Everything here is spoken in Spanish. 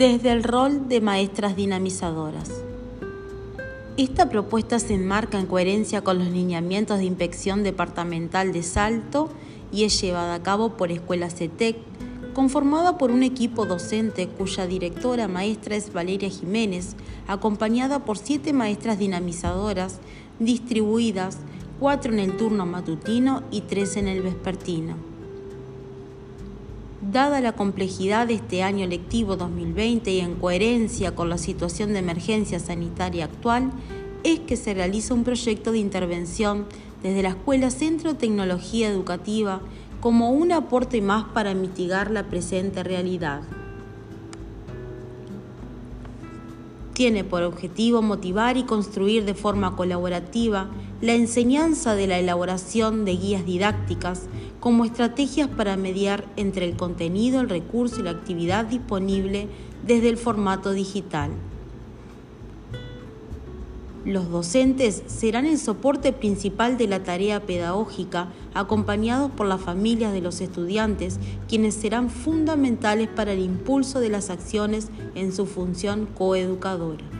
desde el rol de maestras dinamizadoras. Esta propuesta se enmarca en coherencia con los lineamientos de inspección departamental de Salto y es llevada a cabo por Escuela CETEC, conformada por un equipo docente cuya directora maestra es Valeria Jiménez, acompañada por siete maestras dinamizadoras distribuidas, cuatro en el turno matutino y tres en el vespertino. Dada la complejidad de este año lectivo 2020 y en coherencia con la situación de emergencia sanitaria actual, es que se realiza un proyecto de intervención desde la Escuela Centro Tecnología Educativa como un aporte más para mitigar la presente realidad. Tiene por objetivo motivar y construir de forma colaborativa la enseñanza de la elaboración de guías didácticas como estrategias para mediar entre el contenido, el recurso y la actividad disponible desde el formato digital. Los docentes serán el soporte principal de la tarea pedagógica, acompañados por las familias de los estudiantes, quienes serán fundamentales para el impulso de las acciones en su función coeducadora.